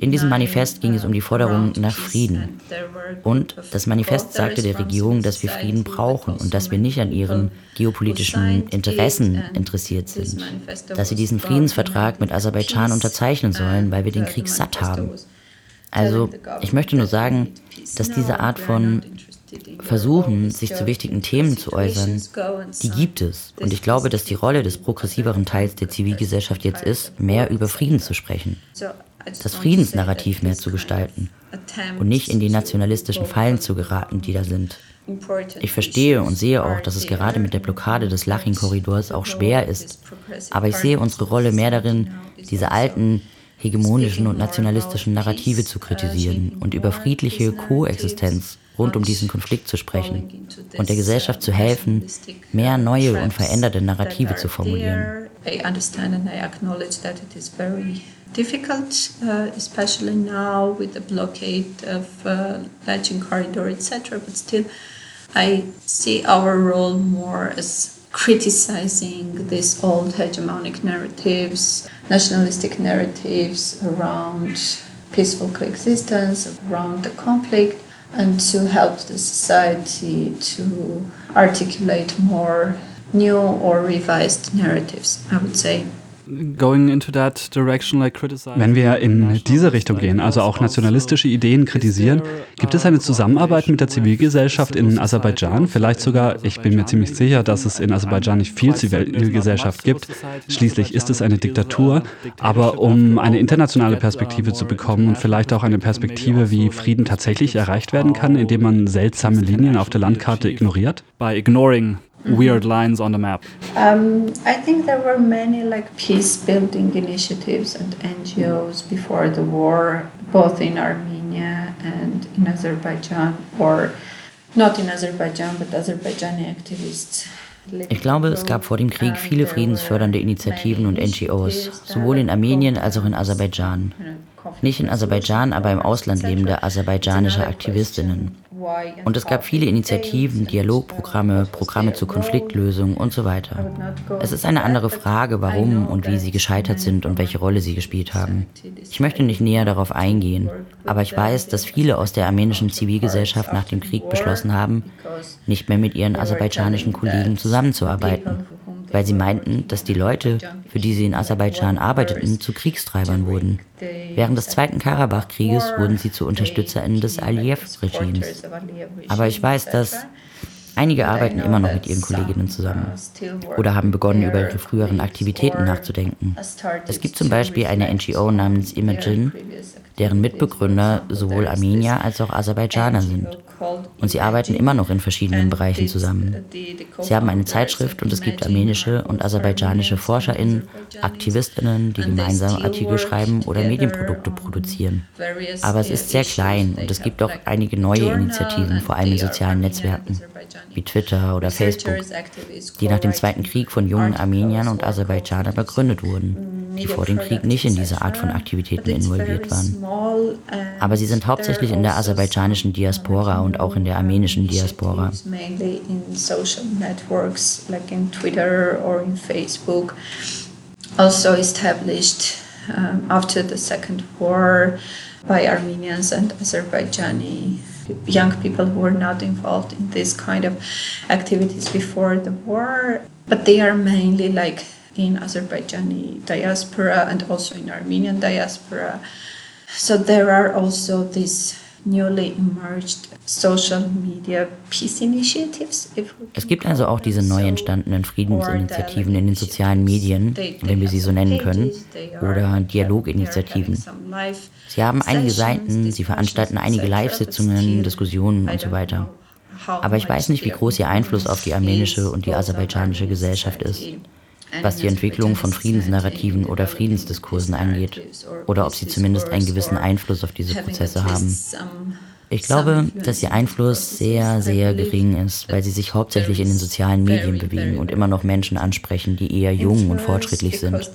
S3: In diesem Manifest ging es um die Forderung nach Frieden. Und das Manifest sagte der Regierung, dass wir Frieden brauchen und dass wir nicht an ihren geopolitischen Interessen interessiert sind. Dass sie diesen Friedensvertrag mit Aserbaidschan unterzeichnen sollen, weil wir den Krieg satt haben. Also, ich möchte nur sagen, dass diese Art von Versuchen, sich zu wichtigen Themen zu äußern, die gibt es. Und ich glaube, dass die Rolle des progressiveren Teils der Zivilgesellschaft jetzt ist, mehr über Frieden zu sprechen.
S4: Das Friedensnarrativ mehr zu gestalten und nicht in die nationalistischen Fallen zu geraten, die da sind. Ich verstehe und sehe auch, dass es gerade mit der Blockade des Lachin-Korridors auch schwer ist. Aber ich sehe unsere Rolle mehr darin, diese alten, hegemonischen und nationalistischen Narrative zu kritisieren und über friedliche Koexistenz rund um diesen Konflikt zu sprechen und der Gesellschaft zu helfen, mehr neue und veränderte Narrative zu formulieren. I understand and I acknowledge that it is very difficult, uh, especially now with the blockade of uh, Lachin corridor, etc. But still, I see our role more as criticizing these old hegemonic narratives, nationalistic narratives around peaceful coexistence, around the conflict, and to help the society to articulate more new or revised narratives, I would say.
S2: Wenn wir in diese Richtung gehen, also auch nationalistische Ideen kritisieren, gibt es eine Zusammenarbeit mit der Zivilgesellschaft in Aserbaidschan? Vielleicht sogar, ich bin mir ziemlich sicher, dass es in Aserbaidschan nicht viel Zivilgesellschaft gibt. Schließlich ist es eine Diktatur. Aber um eine internationale Perspektive zu bekommen und vielleicht auch eine Perspektive, wie Frieden tatsächlich erreicht werden kann, indem man seltsame Linien auf der Landkarte ignoriert?
S1: By ignoring weird lines on the map?
S3: Um, I think there were many like peace building initiatives and NGOs before the war, both in Armenia and in Azerbaijan, or not in Azerbaijan, but Azerbaijani activists.
S4: Ich glaube, es gab vor dem Krieg viele friedensfördernde Initiativen und NGOs, sowohl in Armenien als auch in Aserbaidschan. Nicht in Aserbaidschan, aber im Ausland lebende aserbaidschanische Aktivistinnen. Und es gab viele Initiativen, Dialogprogramme, Programme zur Konfliktlösung und so weiter. Es ist eine andere Frage, warum und wie sie gescheitert sind und welche Rolle sie gespielt haben. Ich möchte nicht näher darauf eingehen, aber ich weiß, dass viele aus der armenischen Zivilgesellschaft nach dem Krieg beschlossen haben, nicht mehr mit ihren aserbaidschanischen Kollegen zusammenzuarbeiten weil sie meinten, dass die Leute, für die sie in Aserbaidschan arbeiteten, zu Kriegstreibern wurden. Während des Zweiten Karabachkrieges wurden sie zu UnterstützerInnen des Aliyev-Regimes. Aber ich weiß, dass Einige arbeiten immer noch mit ihren Kolleginnen zusammen oder haben begonnen, über ihre früheren Aktivitäten nachzudenken. Es gibt zum Beispiel eine NGO namens Imagine, deren Mitbegründer sowohl Armenier als auch Aserbaidschaner sind. Und sie arbeiten immer noch in verschiedenen Bereichen zusammen. Sie haben eine Zeitschrift und es gibt armenische und aserbaidschanische ForscherInnen, AktivistInnen, die gemeinsam Artikel schreiben oder Medienprodukte produzieren. Aber es ist sehr klein und es gibt auch einige neue Initiativen, vor allem in sozialen Netzwerken wie Twitter oder Facebook, die nach dem Zweiten Krieg von jungen Armeniern und Aserbaidschanern begründet wurden, die vor dem Krieg nicht in diese Art von Aktivitäten involviert waren. Aber sie sind hauptsächlich in der aserbaidschanischen Diaspora und auch in der armenischen Diaspora.
S3: Also established um, after the Second War by Armenians and Azerbaijani young people who were not involved in this kind of activities before the war, but they are mainly like in Azerbaijani diaspora and also in Armenian diaspora. So there are also these newly emerged social media peace initiatives.
S4: Es gibt also auch diese neu entstandenen Friedensinitiativen in den sozialen Medien, wenn wir sie so nennen können, oder Dialoginitiativen. Sie haben einige Seiten, sie veranstalten einige Live-Sitzungen, Diskussionen und so weiter. Aber ich weiß nicht, wie groß ihr Einfluss auf die armenische und die aserbaidschanische Gesellschaft ist was die Entwicklung von Friedensnarrativen oder Friedensdiskursen angeht, oder ob sie zumindest einen gewissen Einfluss auf diese Prozesse haben. Ich glaube, dass ihr Einfluss sehr, sehr gering ist, weil sie sich hauptsächlich in den sozialen Medien bewegen und immer noch Menschen ansprechen, die eher jung und fortschrittlich sind.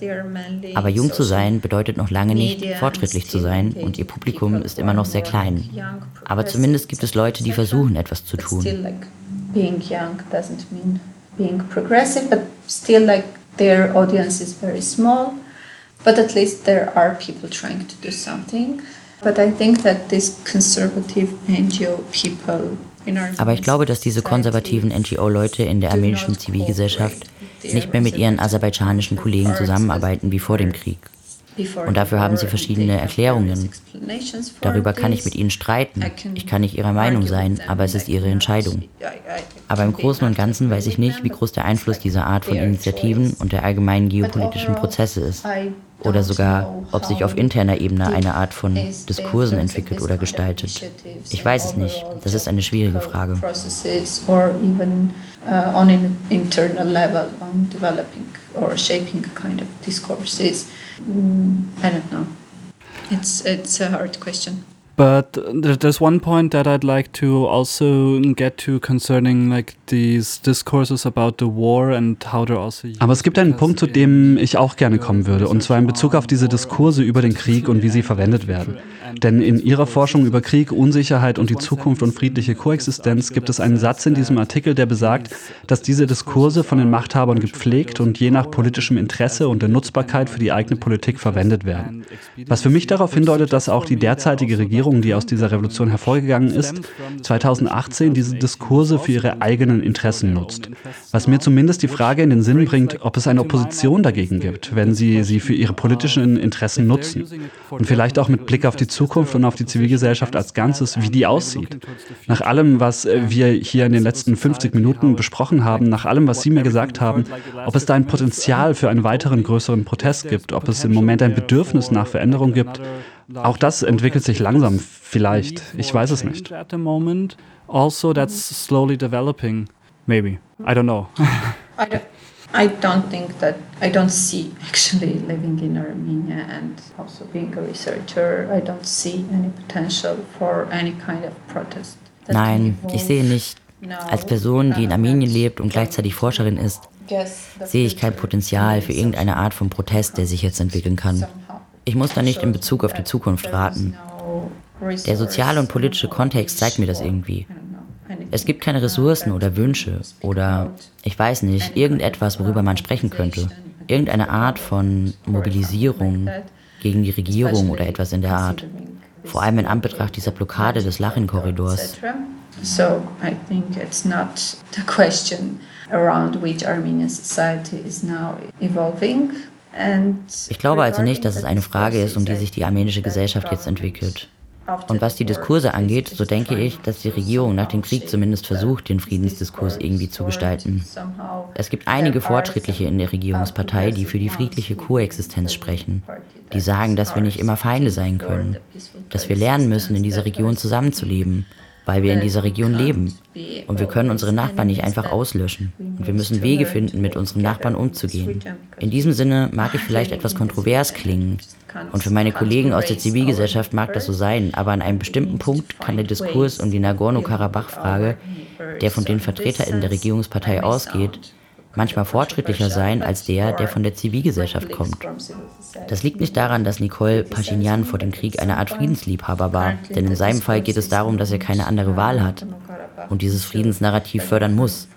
S4: Aber jung zu sein bedeutet noch lange nicht, fortschrittlich zu sein und ihr Publikum ist immer noch sehr klein. Aber zumindest gibt es Leute, die versuchen, etwas zu tun. But their audience is very small. But at least there are people trying to do something. Aber ich glaube, dass diese konservativen NGO-Leute in der armenischen Zivilgesellschaft nicht mehr mit ihren aserbaidschanischen Kollegen zusammenarbeiten wie vor dem Krieg. Und dafür haben sie verschiedene Erklärungen. Darüber kann ich mit ihnen streiten. Ich kann nicht ihrer Meinung sein, aber es ist ihre Entscheidung. Aber im Großen und Ganzen weiß ich nicht, wie groß der Einfluss dieser Art von Initiativen und der allgemeinen geopolitischen Prozesse ist. Oder sogar, ob sich auf interner Ebene eine Art von Diskursen entwickelt oder gestaltet. Ich weiß es nicht. Das ist eine schwierige Frage.
S3: Uh, on an internal level, on developing or shaping kind of discourses. Mm, I don't know. It's it's a hard question.
S1: But there's one point that I'd like to also get to concerning like these discourses about the war and how they're also
S2: Aber es gibt einen Punkt, zu dem ich auch gerne kommen würde, und zwar in Bezug auf diese Diskurse über den Krieg und wie sie verwendet werden. Denn in ihrer Forschung über Krieg, Unsicherheit und die Zukunft und friedliche Koexistenz gibt es einen Satz in diesem Artikel, der besagt, dass diese Diskurse von den Machthabern gepflegt und je nach politischem Interesse und der Nutzbarkeit für die eigene Politik verwendet werden. Was für mich darauf hindeutet, dass auch die derzeitige Regierung, die aus dieser Revolution hervorgegangen ist, 2018 diese Diskurse für ihre eigenen Interessen nutzt. Was mir zumindest die Frage in den Sinn bringt, ob es eine Opposition dagegen gibt, wenn sie sie für ihre politischen Interessen nutzen. Und vielleicht auch mit Blick auf die Zukunft und auf die Zivilgesellschaft als Ganzes, wie die aussieht. Nach allem, was wir hier in den letzten 50 Minuten besprochen haben, nach allem, was Sie mir gesagt haben, ob es da ein Potenzial für einen weiteren größeren Protest gibt, ob es im Moment ein Bedürfnis nach Veränderung gibt, auch das entwickelt sich langsam, vielleicht. Ich weiß es nicht.
S1: Also, that's slowly developing. Maybe. I don't know.
S3: I don't think that I don't see actually living in Armenia and also being a researcher, I don't see any potential for any kind of protest.
S4: Nein, ich sehe nicht. Als Person, die in Armenien lebt und gleichzeitig Forscherin ist, sehe ich kein Potenzial für irgendeine Art von Protest, der sich jetzt entwickeln kann. Ich muss da nicht in Bezug auf die Zukunft raten. Der soziale und politische Kontext zeigt mir das irgendwie. Es gibt keine Ressourcen oder Wünsche oder, ich weiß nicht, irgendetwas, worüber man sprechen könnte. Irgendeine Art von Mobilisierung gegen die Regierung oder etwas in der Art. Vor allem in Anbetracht dieser Blockade des Lachin-Korridors. So I think it's not the question around which Armenian society is now evolving. Ich glaube also nicht, dass es eine Frage ist, um die sich die armenische Gesellschaft jetzt entwickelt. Und was die Diskurse angeht, so denke ich, dass die Regierung nach dem Krieg zumindest versucht, den Friedensdiskurs irgendwie zu gestalten. Es gibt einige Fortschrittliche in der Regierungspartei, die für die friedliche Koexistenz sprechen. Die sagen, dass wir nicht immer Feinde sein können, dass wir lernen müssen, in dieser Region zusammenzuleben, weil wir in dieser Region leben. Und wir können unsere Nachbarn nicht einfach auslöschen. Und wir müssen Wege finden, mit unseren Nachbarn umzugehen. In diesem Sinne mag ich vielleicht etwas kontrovers klingen. Und für meine Kollegen aus der Zivilgesellschaft mag das so sein. Aber an einem bestimmten Punkt kann der Diskurs um die Nagorno-Karabach-Frage, der von den VertreterInnen der Regierungspartei ausgeht, manchmal fortschrittlicher sein als der, der von der Zivilgesellschaft kommt. Das liegt nicht daran, dass Nicole Pashinyan vor dem Krieg eine Art Friedensliebhaber war, denn in seinem Fall geht es darum, dass er keine andere Wahl hat und dieses Friedensnarrativ fördern muss.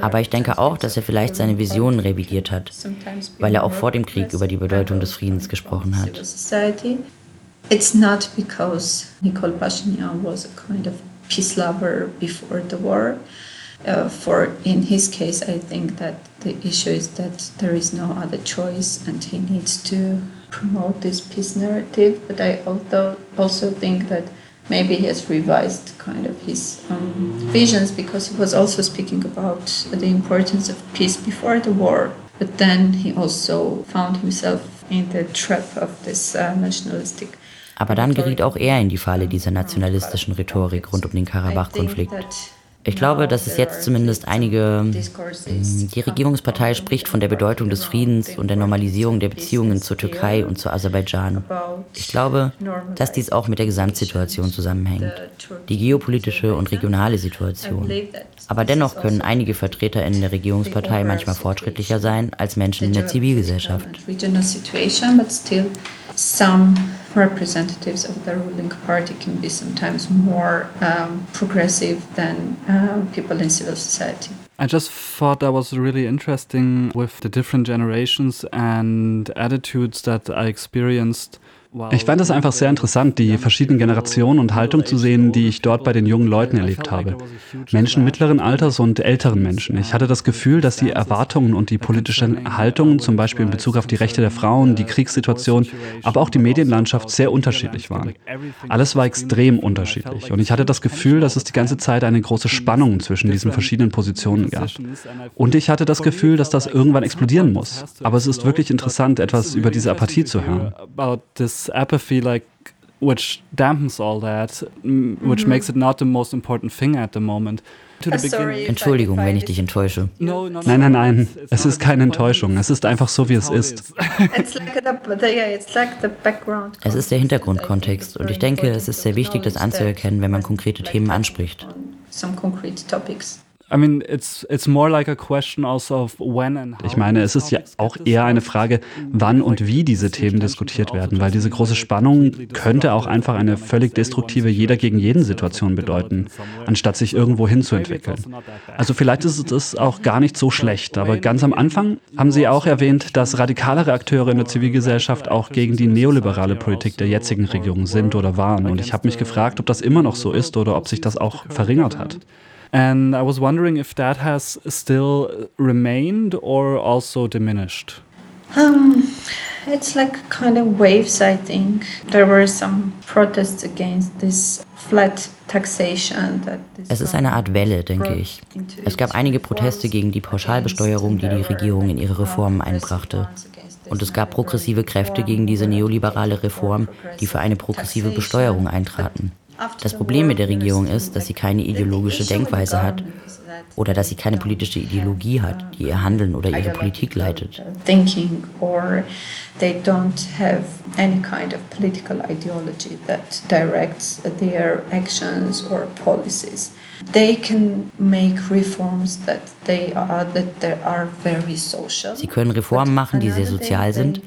S4: Aber ich denke auch, dass er vielleicht seine Visionen revidiert hat, weil er auch vor dem Krieg über die Bedeutung des Friedens gesprochen hat.
S3: It's not because Nicole Pashinyan was a kind of peace lover before the war. Uh, for in his case, I think that the issue is that there is no other choice, and he needs to promote this peace narrative. But I also also think that maybe he has revised kind of his um, visions because he was also speaking about the importance of peace before the war. But then he also found himself in the trap of this uh, nationalistic.
S4: Aber dann geriet auch er in die Falle dieser nationalistischen Rhetorik rund um den Karabach-Konflikt. Ich glaube, dass es jetzt zumindest einige, ähm, die Regierungspartei spricht von der Bedeutung des Friedens und der Normalisierung der Beziehungen zur Türkei und zu Aserbaidschan. Ich glaube, dass dies auch mit der Gesamtsituation zusammenhängt, die geopolitische und regionale Situation. Aber dennoch können einige VertreterInnen der Regierungspartei manchmal fortschrittlicher sein als Menschen in der Zivilgesellschaft.
S3: Representatives of the ruling party can be sometimes more um, progressive than uh, people in civil society.
S1: I just thought that was really interesting with the different generations and attitudes that I experienced
S2: Ich fand es einfach sehr interessant, die verschiedenen Generationen und Haltungen zu sehen, die ich dort bei den jungen Leuten erlebt habe. Menschen mittleren Alters und älteren Menschen. Ich hatte das Gefühl, dass die Erwartungen und die politischen Haltungen, zum Beispiel in Bezug auf die Rechte der Frauen, die Kriegssituation, aber auch die Medienlandschaft sehr unterschiedlich waren. Alles war extrem unterschiedlich und ich hatte das Gefühl, dass es die ganze Zeit eine große Spannung zwischen diesen verschiedenen Positionen gab. Und ich hatte das Gefühl, dass das irgendwann explodieren muss. Aber es ist wirklich interessant, etwas über diese Apathie zu hören
S1: apathy like which dampens all that, which mhm. makes it not the most important thing at the moment.
S4: Entschuldigung, wenn ich dich enttäusche.
S2: Nein, nein, nein. Es ist keine Enttäuschung. Es ist einfach so, wie es ist.
S4: Es ist der Hintergrundkontext und ich denke, es ist sehr wichtig, das anzuerkennen, wenn man konkrete Themen anspricht.
S2: Ich meine, es ist ja auch eher eine Frage, wann und wie diese Themen diskutiert werden, weil diese große Spannung könnte auch einfach eine völlig destruktive jeder gegen jeden Situation bedeuten, anstatt sich irgendwo hinzuentwickeln. Also vielleicht ist es auch gar nicht so schlecht, aber ganz am Anfang haben Sie auch erwähnt, dass radikalere Akteure in der Zivilgesellschaft auch gegen die neoliberale Politik der jetzigen Regierung sind oder waren. Und ich habe mich gefragt, ob das immer noch so ist oder ob sich das auch verringert hat.
S1: And I was wondering if that has still remained or also diminished.
S3: Um, it's like kind of waves, I think. There were some protests against this flat taxation. That
S4: es ist eine Art Welle, denke ich. Es gab einige Proteste gegen die Pauschalbesteuerung, die die Regierung in ihre Reformen einbrachte. Und es gab progressive Kräfte gegen diese neoliberale Reform, die für eine progressive Besteuerung eintraten. Das Problem mit der Regierung ist, dass sie keine ideologische Denkweise hat oder dass sie keine politische Ideologie hat, die ihr Handeln oder ihre Politik leitet. Sie können Reformen machen, die sehr sozial sind,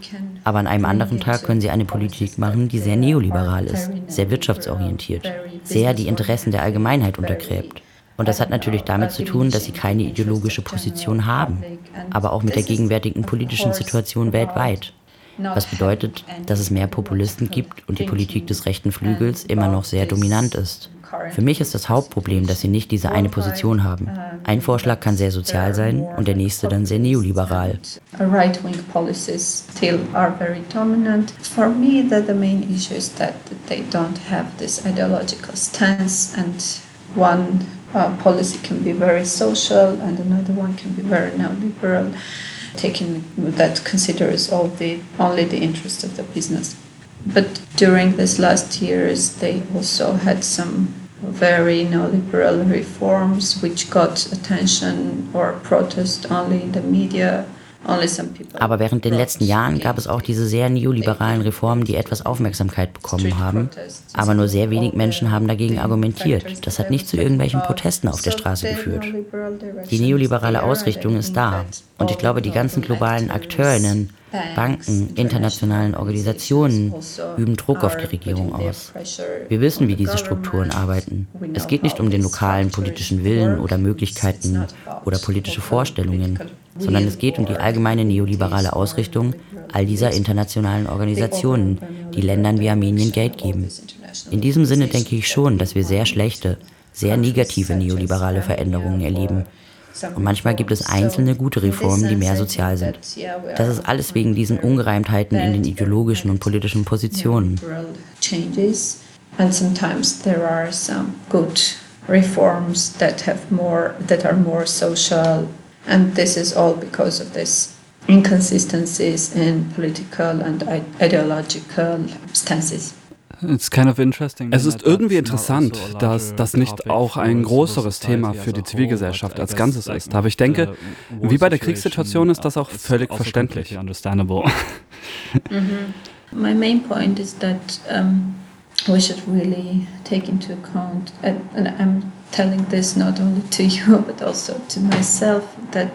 S4: aber an einem anderen Tag können sie eine Politik machen, die sehr neoliberal ist, sehr wirtschaftsorientiert, sehr die Interessen der Allgemeinheit untergräbt. Und das hat natürlich damit zu tun, dass sie keine ideologische Position haben, aber auch mit der gegenwärtigen politischen Situation weltweit. Was bedeutet, dass es mehr Populisten gibt und die Politik des rechten Flügels immer noch sehr dominant ist. Für mich ist das Hauptproblem, dass sie nicht diese eine Position haben. Ein Vorschlag kann sehr sozial sein und der nächste dann sehr neoliberal.
S3: Right-wing policies still are very dominant. For me, that the main issue is that they don't have this ideological stance and one uh, policy can be very social and another one can be very neoliberal, taking that considers all the only the interest of the business. But during these last years, they also had some very neoliberal reforms which got attention or protest only in the media.
S4: Aber während den letzten Jahren gab es auch diese sehr neoliberalen Reformen, die etwas Aufmerksamkeit bekommen haben. Aber nur sehr wenig Menschen haben dagegen argumentiert. Das hat nicht zu irgendwelchen Protesten auf der Straße geführt. Die neoliberale Ausrichtung ist da. Und ich glaube, die ganzen globalen Akteurinnen, Banken, internationalen Organisationen üben Druck auf die Regierung aus. Wir wissen, wie diese Strukturen arbeiten. Es geht nicht um den lokalen politischen Willen oder Möglichkeiten oder politische Vorstellungen, sondern es geht um die allgemeine neoliberale Ausrichtung all dieser internationalen Organisationen, die Ländern wie Armenien Geld geben. In diesem Sinne denke ich schon, dass wir sehr schlechte, sehr negative neoliberale Veränderungen erleben und manchmal gibt es einzelne gute Reformen, die mehr sozial sind. Das ist alles wegen diesen Ungereimtheiten in den ideologischen und politischen Positionen. And sometimes there are some good reforms that have more that are more social and this is all because of this inconsistencies in political and ideological stances.
S1: Kind of es ist irgendwie interessant, dass das nicht auch ein größeres Thema für die Zivilgesellschaft als Ganzes ist. Aber ich denke, wie bei der Kriegssituation ist das auch völlig also verständlich. Understandable.
S3: Mhm. My main point is that um, we should really take into account, and, and I'm telling this not only to you but also to myself, that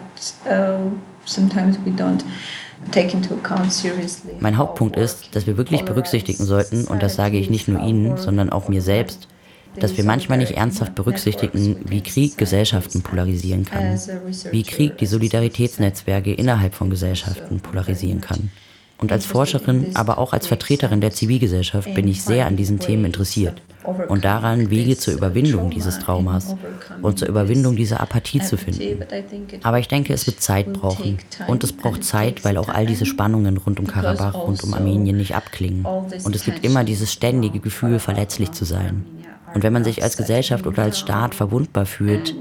S3: uh, sometimes we don't
S4: mein Hauptpunkt ist, dass wir wirklich berücksichtigen sollten, und das sage ich nicht nur Ihnen, sondern auch mir selbst, dass wir manchmal nicht ernsthaft berücksichtigen, wie Krieg Gesellschaften polarisieren kann, wie Krieg die Solidaritätsnetzwerke innerhalb von Gesellschaften polarisieren kann. Und als Forscherin, aber auch als Vertreterin der Zivilgesellschaft bin ich sehr an diesen Themen interessiert und daran, Wege zur Überwindung dieses Traumas und zur Überwindung dieser Apathie zu finden. Aber ich denke, es wird Zeit brauchen. Und es braucht Zeit, weil auch all diese Spannungen rund um Karabach, rund um Armenien nicht abklingen. Und es gibt immer dieses ständige Gefühl, verletzlich zu sein. Und wenn man sich als Gesellschaft oder als Staat verwundbar fühlt,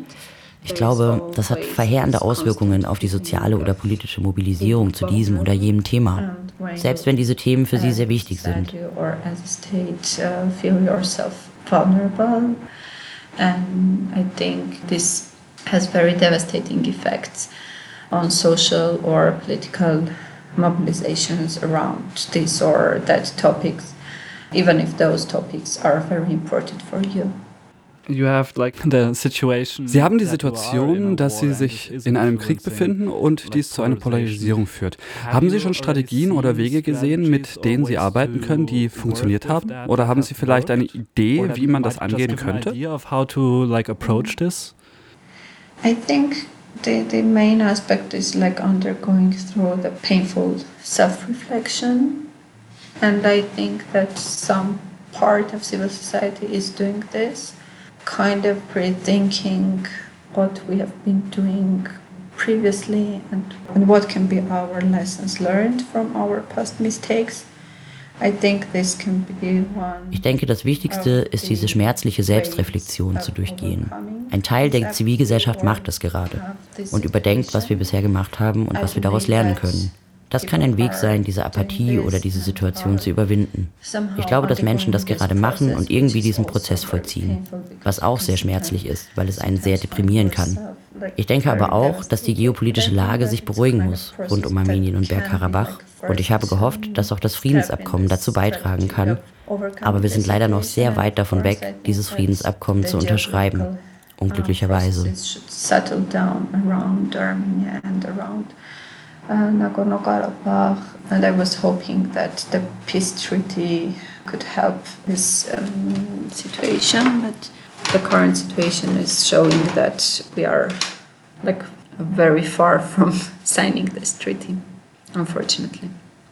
S4: ich glaube, das hat verheerende Auswirkungen auf die soziale oder politische Mobilisierung zu diesem oder jenem Thema, selbst wenn diese Themen für Sie sehr wichtig sind.
S3: And I think this has very devastating effects on social or political mobilizations around this or that topics, even if those topics are very important for you.
S1: Sie haben die Situation, dass Sie sich in einem Krieg befinden und dies zu einer Polarisierung führt. Haben Sie schon Strategien oder Wege gesehen, mit denen Sie arbeiten können, die funktioniert haben? Oder haben Sie vielleicht eine Idee, wie man das angehen könnte?
S3: I think the, the main aspect is like undergoing through the painful self-reflection. And I think that some part of civil society is doing this. Kind of rethinking what we have been doing previously and, and what can be our lessons learned from our past mistakes.
S4: Ich denke, das Wichtigste ist diese schmerzliche Selbstreflexion zu durchgehen. Ein Teil der Zivilgesellschaft macht das gerade und überdenkt, was wir bisher gemacht haben und was wir daraus lernen können. Das kann ein Weg sein, diese Apathie oder diese Situation zu überwinden. Ich glaube, dass Menschen das gerade machen und irgendwie diesen Prozess vollziehen, was auch sehr schmerzlich ist, weil es einen sehr deprimieren kann. Ich denke aber auch, dass die geopolitische Lage sich beruhigen muss rund um Armenien und Bergkarabach und ich habe gehofft, dass auch das Friedensabkommen dazu beitragen kann, aber wir sind leider noch sehr weit davon weg, dieses Friedensabkommen zu unterschreiben, unglücklicherweise.
S3: Uh, Nagorno-Karabakh, and I was hoping that the peace treaty could help this um, situation, but the current situation is showing that we are like very far from signing this treaty, unfortunately.